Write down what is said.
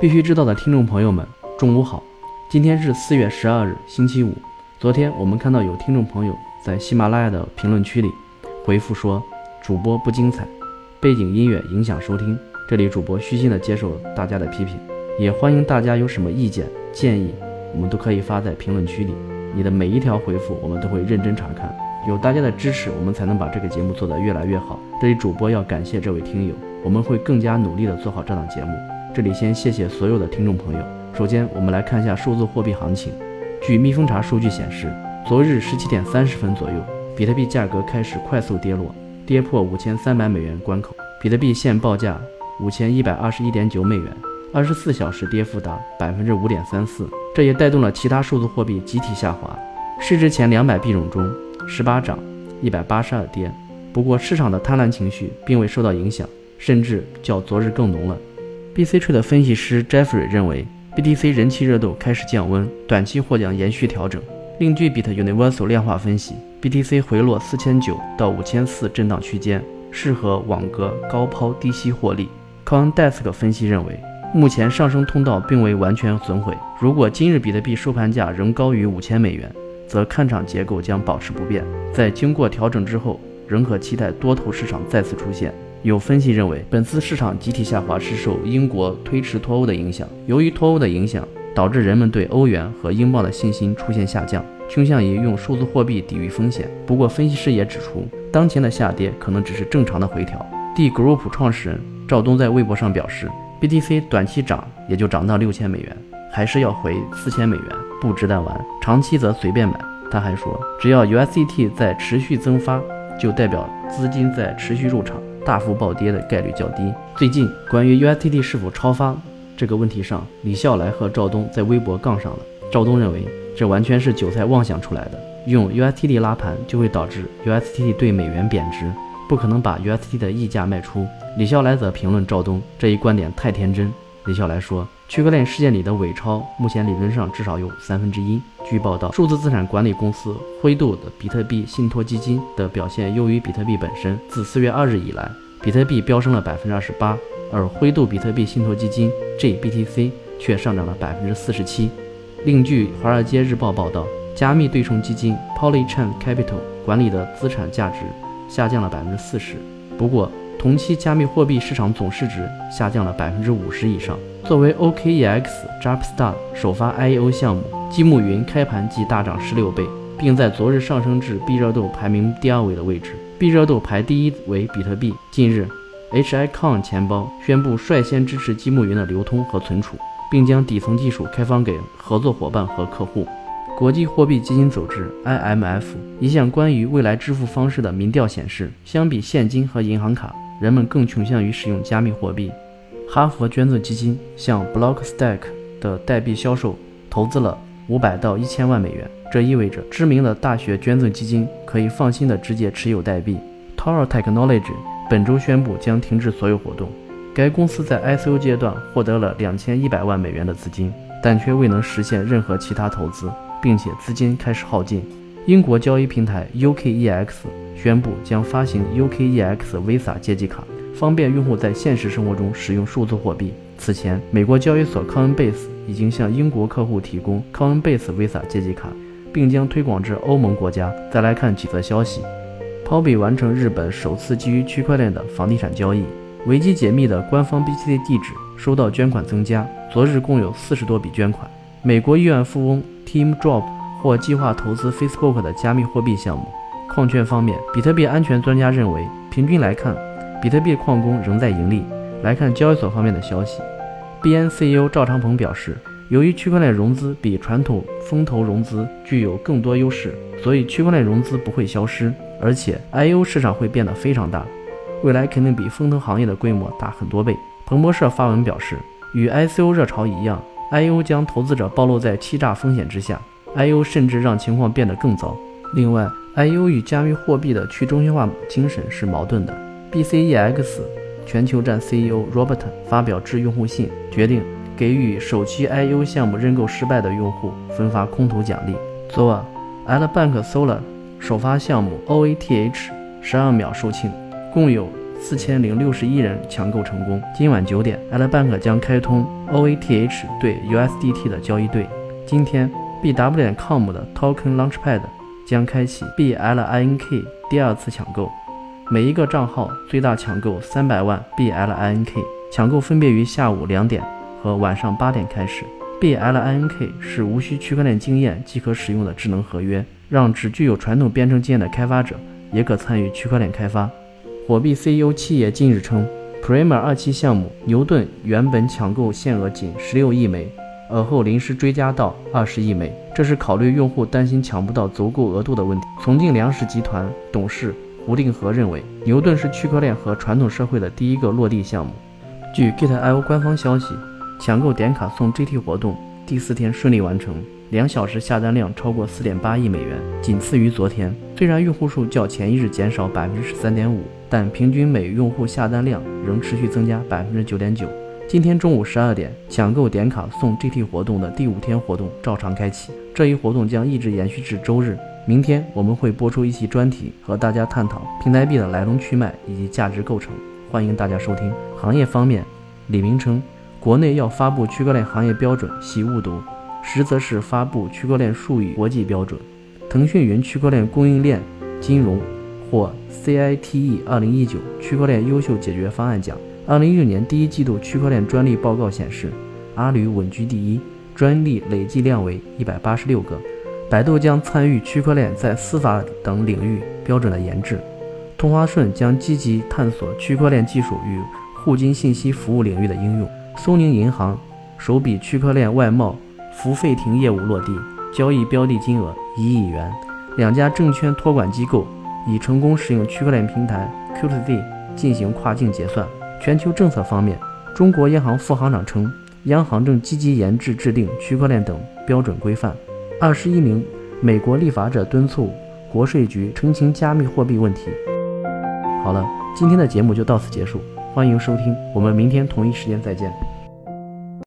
必须知道的听众朋友们，中午好！今天是四月十二日，星期五。昨天我们看到有听众朋友在喜马拉雅的评论区里回复说，主播不精彩，背景音乐影响收听。这里主播虚心的接受大家的批评，也欢迎大家有什么意见建议，我们都可以发在评论区里。你的每一条回复，我们都会认真查看。有大家的支持，我们才能把这个节目做得越来越好。这里主播要感谢这位听友，我们会更加努力的做好这档节目。这里先谢谢所有的听众朋友。首先，我们来看一下数字货币行情。据蜜蜂查数据显示，昨日十七点三十分左右，比特币价格开始快速跌落，跌破五千三百美元关口。比特币现报价五千一百二十一点九美元，二十四小时跌幅达百分之五点三四。这也带动了其他数字货币集体下滑。市值前两百币种中，十八涨，一百八十二跌。不过，市场的贪婪情绪并未受到影响，甚至较昨日更浓了。BC Trade 分析师 Jeffrey 认为，BTC 人气热度开始降温，短期或将延续调整。另据 Bit Universal 量化分析，BTC 回落四千九到五千四震荡区间，适合网格高抛低吸获利。CoinDesk 分析认为，目前上升通道并未完全损毁。如果今日比特币收盘价仍高于五千美元，则看涨结构将保持不变。在经过调整之后，仍可期待多头市场再次出现。有分析认为，本次市场集体下滑是受英国推迟脱欧的影响。由于脱欧的影响，导致人们对欧元和英镑的信心出现下降，倾向于用数字货币抵御风险。不过，分析师也指出，当前的下跌可能只是正常的回调。D Group 创始人赵东在微博上表示，BTC 短期涨也就涨到六千美元，还是要回四千美元，不值得玩。长期则随便买。他还说，只要 USDT 在持续增发，就代表资金在持续入场。大幅暴跌的概率较低。最近关于 USTD 是否超发这个问题上，李笑来和赵东在微博杠上了。赵东认为这完全是韭菜妄想出来的，用 usd 拉盘就会导致 usd 对美元贬值，不可能把 USDT 的溢价卖出。李笑来则评论赵东这一观点太天真。李笑来说。区块链事件里的伪钞，目前理论上至少有三分之一。据报道，数字资产管理公司灰度的比特币信托基金的表现优于比特币本身。自四月二日以来，比特币飙升了百分之二十八，而灰度比特币信托基金 JBTC 却上涨了百分之四十七。另据《华尔街日报》报道，加密对冲基金 Polychain Capital 管理的资产价值下降了百分之四十。不过，同期加密货币市场总市值下降了百分之五十以上。作为 OKEX Jumpstart 首发 IEO 项目，积木云开盘即大涨十六倍，并在昨日上升至币热度排名第二位的位置。币热度排第一为比特币。近日，HICON 钱包宣布率先支持积木云的流通和存储，并将底层技术开放给合作伙伴和客户。国际货币基金组织 IMF 一项关于未来支付方式的民调显示，相比现金和银行卡。人们更倾向于使用加密货币。哈佛捐赠基金向 Blockstack 的代币销售投资了五百到一千万美元，这意味着知名的大学捐赠基金可以放心的直接持有代币。Toro Technology 本周宣布将停止所有活动。该公司在 ICO 阶段获得了两千一百万美元的资金，但却未能实现任何其他投资，并且资金开始耗尽。英国交易平台 UKEX 宣布将发行 UKEX Visa 借记卡，方便用户在现实生活中使用数字货币。此前，美国交易所 Coinbase 已经向英国客户提供 Coinbase Visa 借记卡，并将推广至欧盟国家。再来看几则消息：Pobi 完成日本首次基于区块链的房地产交易；维基解密的官方 BTC 地址收到捐款增加，昨日共有四十多笔捐款；美国亿万富翁 Tim Drop。或计划投资 Facebook 的加密货币项目。矿券方面，比特币安全专家认为，平均来看，比特币矿工仍在盈利。来看交易所方面的消息，BN CEO 赵长鹏表示，由于区块链融资比传统风投融资具有更多优势，所以区块链融资不会消失，而且 IO 市场会变得非常大，未来肯定比风投行业的规模大很多倍。彭博社发文表示，与 ICO 热潮一样，IO 将投资者暴露在欺诈风险之下。I/O 甚至让情况变得更糟。另外，I/O 与加密货币的去中心化精神是矛盾的。BCEX 全球站 CEO Robert 发表致用户信，决定给予首期 I U 项目认购失败的用户分发空投奖励。昨晚，Albank Solar 首发项目 OATH 十二秒售罄，共有四千零六十一人抢购成功。今晚九点，L Bank 将开通 OATH 对 USDT 的交易对。今天，BW 点 com 的 Token Launchpad 将开启 BLINK 第二次抢购，每一个账号最大抢购三百万 BLINK，抢购分别于下午两点和晚上八点开始。BLINK 是无需区块链经验即可使用的智能合约，让只具有传统编程经验的开发者也可参与区块链开发。火币 CEO 七爷近日称，Primer 二期项目牛顿原本抢购限额仅十六亿枚，而后临时追加到二十亿枚，这是考虑用户担心抢不到足够额度的问题。重庆粮食集团董事胡定和认为，牛顿是区块链和传统社会的第一个落地项目。据 Git.io 官方消息。抢购点卡送 GT 活动第四天顺利完成，两小时下单量超过四点八亿美元，仅次于昨天。虽然用户数较前一日减少百分之十三点五，但平均每用户下单量仍持续增加百分之九点九。今天中午十二点，抢购点卡送 GT 活动的第五天活动照常开启，这一活动将一直延续至周日。明天我们会播出一期专题，和大家探讨平台币的来龙去脉以及价值构成，欢迎大家收听。行业方面，李明称。国内要发布区块链行业标准，系误读，实则是发布区块链术语国际标准。腾讯云区块链供应链金融获 CITE 二零一九区块链优秀解决方案奖。二零一九年第一季度区块链专利报告显示，阿里稳居第一，专利累计量为一百八十六个。百度将参与区块链在司法等领域标准的研制。同花顺将积极探索区块链技术与互金信息服务领域的应用。苏宁银行首笔区块链外贸付费亭业务落地，交易标的金额一亿元。两家证券托管机构已成功使用区块链平台 QTZ 进行跨境结算。全球政策方面，中国央行副行长称，央行正积极研制制定区块链等标准规范。二十一名美国立法者敦促国税局澄清加密货币问题。好了，今天的节目就到此结束。欢迎收听，我们明天同一时间再见。